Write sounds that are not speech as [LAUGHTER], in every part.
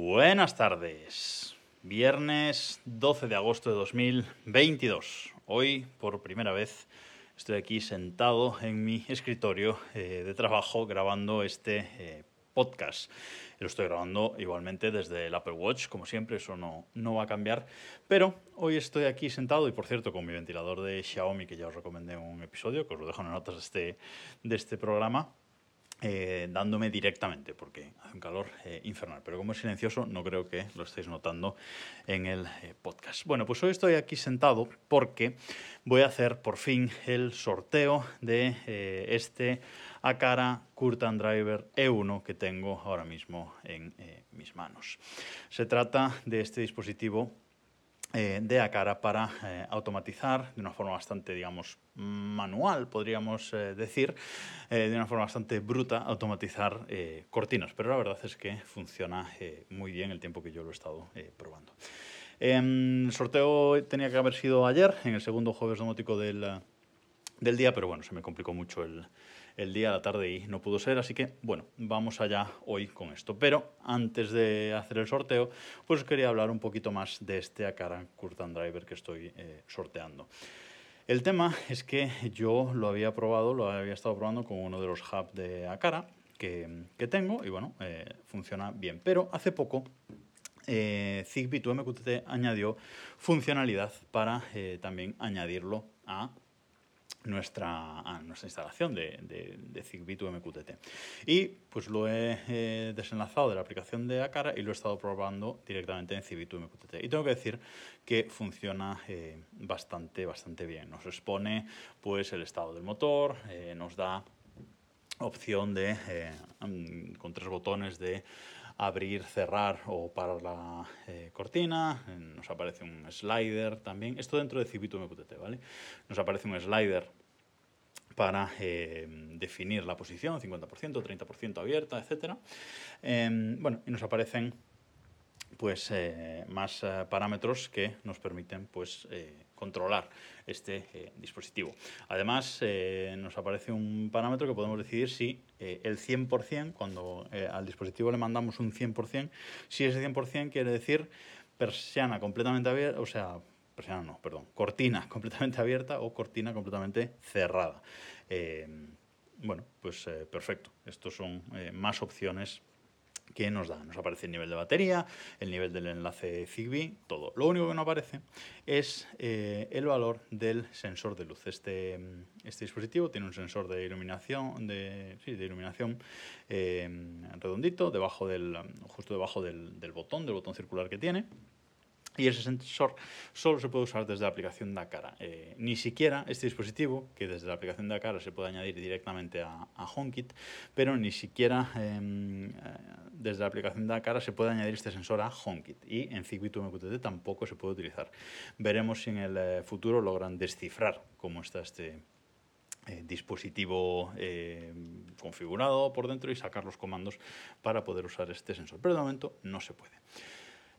Buenas tardes. Viernes 12 de agosto de 2022. Hoy, por primera vez, estoy aquí sentado en mi escritorio eh, de trabajo grabando este eh, podcast. Lo estoy grabando igualmente desde el Apple Watch, como siempre, eso no, no va a cambiar. Pero hoy estoy aquí sentado y, por cierto, con mi ventilador de Xiaomi, que ya os recomendé en un episodio, que os lo dejo en las notas de este, de este programa. Eh, dándome directamente, porque hace un calor eh, infernal. Pero como es silencioso, no creo que lo estéis notando en el eh, podcast. Bueno, pues hoy estoy aquí sentado porque voy a hacer por fin el sorteo de este Acara Curtain Driver E1 que tengo ahora mismo en mis manos. Se trata de este dispositivo eh, de Acara para eh, automatizar de una forma bastante, digamos, manual, podríamos eh, decir, de una forma bastante bruta, automatizar cortinas. Pero la verdad es que funciona muy bien el tiempo que yo lo he estado probando. Em, el sorteo tenía que haber sido ayer, en el segundo jueves domótico del, del día, pero bueno, se me complicó mucho el, el día, la tarde y no pudo ser. Así que, bueno, vamos allá hoy con esto. Pero antes de hacer el sorteo, pues quería hablar un poquito más de este Acara Curtain Driver que estoy eh, sorteando. El tema es que yo lo había probado, lo había estado probando con uno de los hubs de Acara que, que tengo y bueno, eh, funciona bien. Pero hace poco eh, Zigbee 2 MQTT añadió funcionalidad para también añadirlo a nuestra, nuestra instalación de, de, to MQTT. Y pues lo he desenlazado de la aplicación de Acara y lo he estado probando directamente en Zigbee to MQTT. Y tengo que decir que funciona eh, bastante, bastante bien. Nos expone pues el estado del motor, eh, nos da opción de, eh, con tres botones de abrir, cerrar o parar la eh, cortina. Nos aparece un slider también. Esto dentro de Cibito MQTT, ¿vale? Nos aparece un slider para eh, definir la posición, 50%, 30% abierta, etc. Em, bueno, y nos aparecen pues eh, más parámetros que nos permiten pues controlar este dispositivo. Además, nos aparece un parámetro que podemos decidir si eh, el 100%, cuando al dispositivo le mandamos un 100%, si ese 100% quiere decir persiana completamente abierta, o sea, persiana no, perdón, cortina [LAUGHS] completamente abierta o cortina completamente cerrada. bueno, pues perfecto. Estos son más opciones que nos da. Nos aparece el nivel de batería, el nivel del enlace Zigbee, todo. Lo único que no aparece es eh, el valor del sensor de luz. Este, este dispositivo tiene un sensor de iluminación, de, sí, de iluminación eh, redondito, debajo del, justo debajo del, del botón, del botón circular que tiene. Y ese sensor solo se puede usar desde la aplicación de Acara. Eh, ni siquiera este dispositivo, que desde la aplicación de Acara se puede añadir directamente a, a HomeKit, pero ni siquiera em, eh, desde la aplicación de Acara se puede añadir este sensor a HomeKit. Y en Zigbee MQTT tampoco se puede utilizar. Veremos si en el eh, futuro logran descifrar cómo está este, dispositivo configurado por dentro y sacar los comandos para poder usar este sensor. Pero de momento no se puede.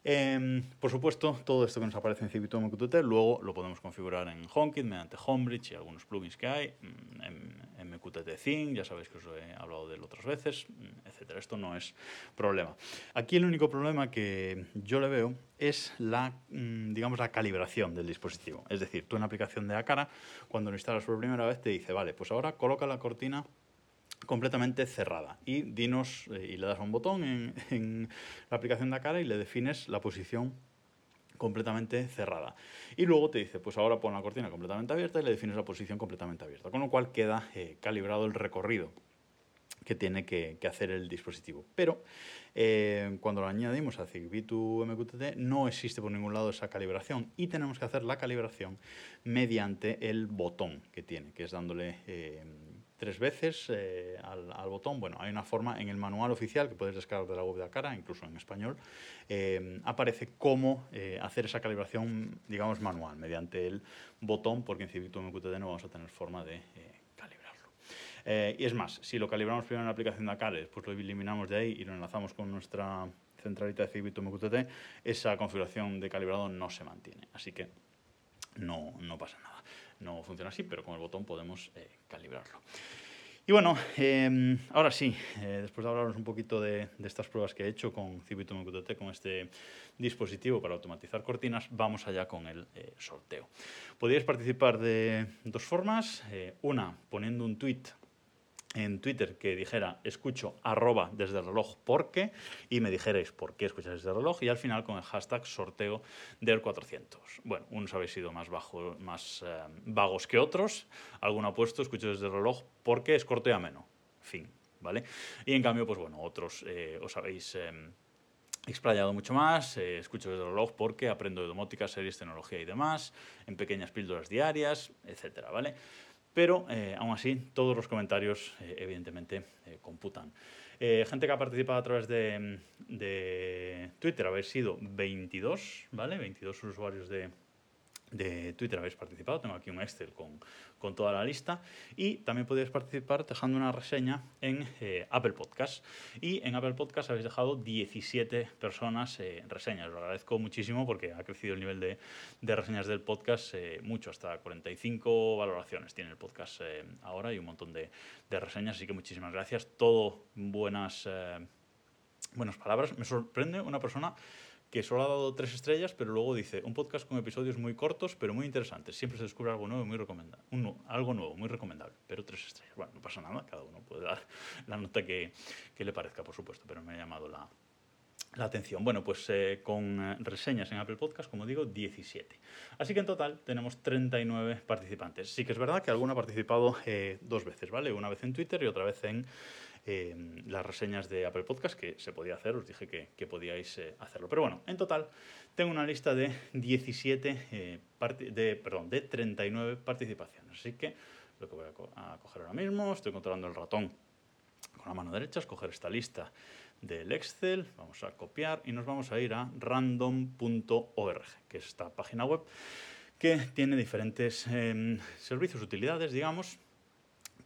Em, por supuesto, todo esto que nos aparece en Cibito MQTT luego lo podemos configurar en HomeKit mediante Homebridge y algunos plugins que hay, mm, en, MQTT Theme, ya sabéis que os he hablado de él otras veces, mm, etc. Esto no es problema. Aquí el único problema que yo le veo es la, mm, digamos, la calibración del dispositivo. Es decir, tú en la aplicación de Acara, cuando lo instalas por primera vez, te dice, vale, pues ahora coloca la cortina completamente cerrada. Y dinos, eh, y le das un botón [LAUGHS] en, la aplicación de cara y le defines la posición completamente cerrada. Y luego te dice, pues ahora pon la cortina completamente abierta y le defines la posición completamente abierta. Con lo cual queda eh, calibrado el recorrido que tiene que, hacer el dispositivo. Pero eh, cuando lo añadimos a Zigbee MQTT no existe por ningún lado esa calibración y tenemos que hacer la calibración mediante el botón que tiene, que es dándole... tres veces eh, al, botón. Bueno, hay una forma en el manual oficial que puedes descargar de la web de la cara, incluso en español, eh, aparece cómo eh, hacer esa calibración, digamos, manual, mediante el botón, porque en Civitu MQTT no vamos a tener forma de calibrarlo. y es más, si lo calibramos primero en la aplicación de Acare, después lo eliminamos de ahí y lo enlazamos con nuestra centralita de Civitu MQTT, esa configuración de calibrado no se mantiene. Así que no, no pasa nada no funciona así, pero con el botón podemos eh, calibrarlo. Y bueno, em, ahora sí, eh, después de hablaros un poquito de, estas pruebas que he hecho con Cibitum con este dispositivo para automatizar cortinas, vamos allá con el eh, sorteo. Podéis participar de dos formas. Una, poniendo un tweet en Twitter que dijera escucho desde el reloj porque y me dijerais por qué escucháis desde el reloj y al final con el hashtag sorteo del 400. Bueno, unos habéis sido más, bajo, más eh, vagos que otros, alguno ha puesto escucho desde el reloj porque es corto y ameno, fin, ¿vale? Y en cambio, pues bueno, otros eh, os habéis... Eh, explayado mucho más, escucho desde el reloj porque aprendo de domótica, series, tecnología y demás, en pequeñas píldoras diarias, etcétera, ¿vale? Pero eh, aún así todos los comentarios eh, evidentemente eh, computan. gente que ha participado a través de, de Twitter, habéis sido 22, ¿vale? 22 usuarios de, de Twitter habéis participado. Tengo aquí un Excel con, con toda la lista. Y también podéis participar dejando una reseña en eh, Apple Podcast. Y en Apple Podcast habéis dejado 17 personas eh, reseñas. Lo agradezco muchísimo porque ha crecido el nivel de, de reseñas del podcast eh, mucho, hasta 45 valoraciones tiene el podcast ahora y un montón de, de, reseñas. Así que muchísimas gracias. Todo buenas, buenas palabras. Me sorprende una persona que solo ha dado tres estrellas, pero luego dice, un podcast con episodios muy cortos, pero muy interesantes. Siempre se descubre algo nuevo muy recomendable. algo nuevo, muy recomendable, pero tres estrellas. Bueno, no pasa nada, cada uno puede dar [LAUGHS] la nota que, que le parezca, por supuesto, pero me ha llamado la, la atención. Bueno, pues eh, con eh, reseñas en Apple Podcast, como digo, 17. Así que en total tenemos 39 participantes. Sí que es verdad que alguno ha participado eh, dos veces, ¿vale? Una vez en Twitter y otra vez en Em, las reseñas de Apple Podcast, que se podía hacer, os dije que, podíais eh, hacerlo. Pero bueno, en total tengo una lista de 17, eh, de, perdón, de 39 participaciones. Así que lo que voy a, coger ahora mismo, estoy controlando el ratón con la mano derecha, escoger esta lista del Excel, vamos a copiar y nos vamos a ir a random.org, que es esta página web que tiene diferentes em, servicios, utilidades, digamos,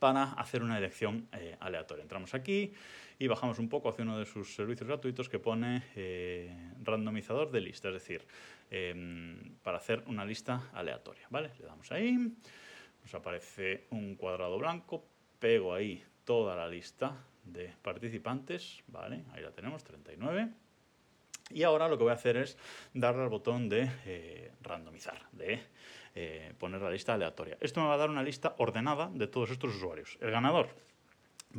para hacer una elección eh, aleatoria. Entramos aquí y bajamos un poco hacia uno de sus servicios gratuitos que pone eh, randomizador de lista, es decir, em, para hacer una lista aleatoria. ¿vale? Le damos ahí, nos aparece un cuadrado blanco, pego ahí toda la lista de participantes, ¿vale? ahí la tenemos, 39. Y ahora lo que voy a hacer es darle al botón de eh, randomizar, de eh, poner la lista aleatoria. Esto me va a dar una lista ordenada de todos estos usuarios. El ganador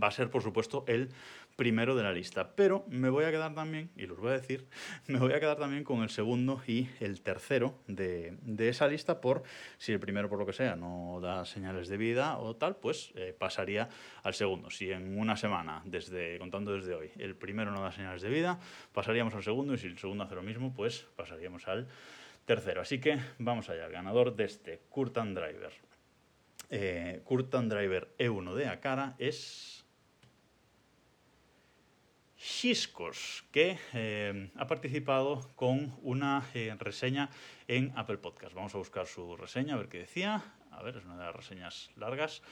va a ser, por supuesto, el primero de la lista. Pero me voy a quedar también, y los voy a decir, [LAUGHS] me voy a quedar también con el segundo y el tercero de, esa lista por si el primero, por lo que sea, no da señales de vida o tal, pues eh, pasaría al segundo. Si en una semana, desde contando desde hoy, el primero no da señales de vida, pasaríamos al segundo y si el segundo hace lo mismo, pues pasaríamos al tercero. Así que vamos allá, ganador de este Curtan Driver. Eh, Driver E1 de Acara es Xiscos, que eh, ha participado con una eh, reseña en Apple Podcast. Vamos a buscar su reseña, a ver qué decía. A ver, es una de las reseñas largas.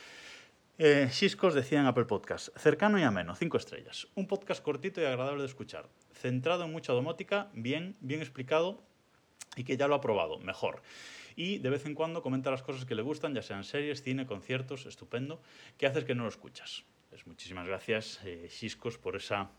Eh, decía en Apple Podcast, cercano y ameno, cinco estrellas. Un podcast cortito y agradable de escuchar. Centrado en mucha domótica, bien, bien explicado y que ya lo ha probado, mejor. Y de vez en cuando comenta las cosas que le gustan, ya sean series, cine, conciertos, estupendo, que haces que no lo escuchas. Pues muchísimas gracias, eh, por esa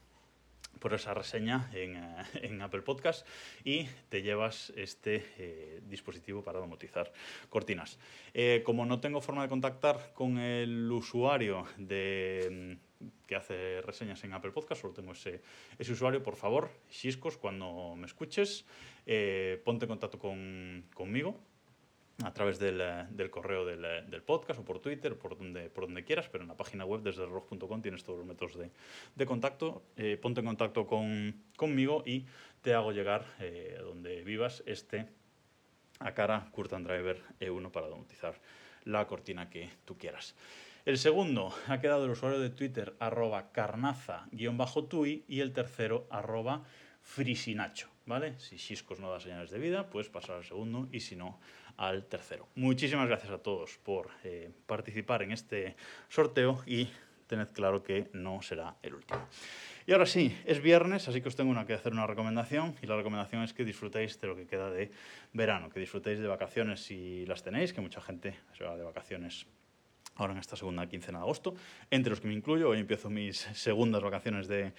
por esa reseña en, eh, Apple Podcast y te llevas este eh, dispositivo para domotizar cortinas. Eh, como no tengo forma de contactar con el usuario de, mm, que hace reseñas en Apple Podcast, solo tengo ese, ese usuario, por favor, Xiscos, cuando me escuches, eh, ponte en contacto con, conmigo a través del, del correo del, del, podcast o por Twitter, por donde, por donde quieras, pero en la página web desde reloj.com tienes todos los métodos de, de contacto. Eh, ponte en contacto con, conmigo y te hago llegar eh, donde vivas este Acara Curtain Driver E1 para domotizar la cortina que tú quieras. El segundo ha quedado el usuario de Twitter arroba carnaza-tui y el tercero arroba frisinacho. ¿vale? Si Xiscos no da señales de vida, pues pasar al segundo y si no, al tercero. Muchísimas gracias a todos por eh, participar en este sorteo y tened claro que no será el último. Y ahora sí, es viernes, así que os tengo una que hacer una recomendación y la recomendación es que disfrutéis de lo que queda de verano, que disfrutéis de vacaciones si las tenéis, que mucha gente se va de vacaciones ahora en esta segunda quincena de agosto, entre los que me incluyo. Hoy empiezo mis segundas vacaciones de,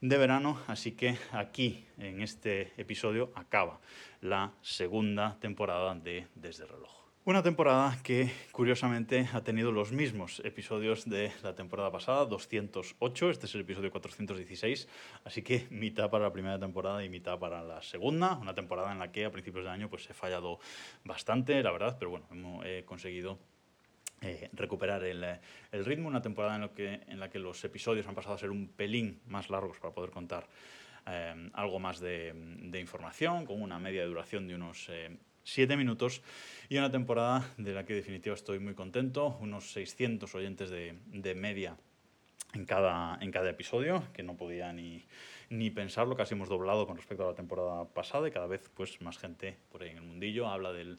de verano, así que aquí, en este episodio, acaba la segunda temporada de Desde el Reloj. Una temporada que curiosamente ha tenido los mismos episodios de la temporada pasada, 208, este es el episodio 416, así que mitad para la primera temporada y mitad para la segunda, una temporada en la que a principios de año pues he fallado bastante, la verdad, pero bueno, hemos conseguido eh, recuperar el, el, ritmo, una temporada en, lo que, en la que los episodios han pasado a ser un pelín más largos para poder contar eh, algo más de, de, información, con una media de duración de unos eh, 7 minutos y una temporada de la que definitivamente estoy muy contento, unos 600 oyentes de, de media en cada, en cada episodio, que no podía ni, ni pensarlo, casi hemos doblado con respecto a la temporada pasada y cada vez pues, más gente por ahí en el mundillo. Habla del,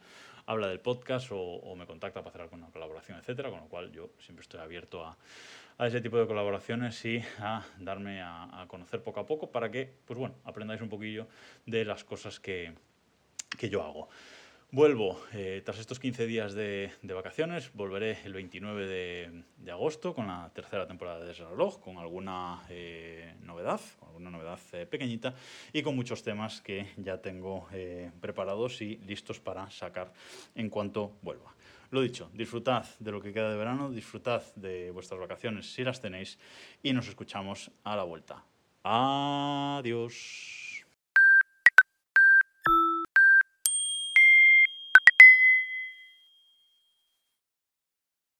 habla del podcast o, me contacta para hacer alguna colaboración, etcétera, con lo cual yo siempre estoy abierto a, a ese tipo de colaboraciones y a darme a, a, conocer poco a poco para que, pues bueno, aprendáis un poquillo de las cosas que, que yo hago. Vuelvo eh, tras estos 15 días de, vacaciones, volveré el 29 de, de, agosto con la tercera temporada de Desreloj, con alguna eh, novedad, alguna novedad eh, pequeñita y con muchos temas que ya tengo eh, preparados y listos para sacar en cuanto vuelva. Lo dicho, disfrutad de lo que queda de verano, disfrutad de vuestras vacaciones si las tenéis y nos escuchamos a la vuelta. Adiós.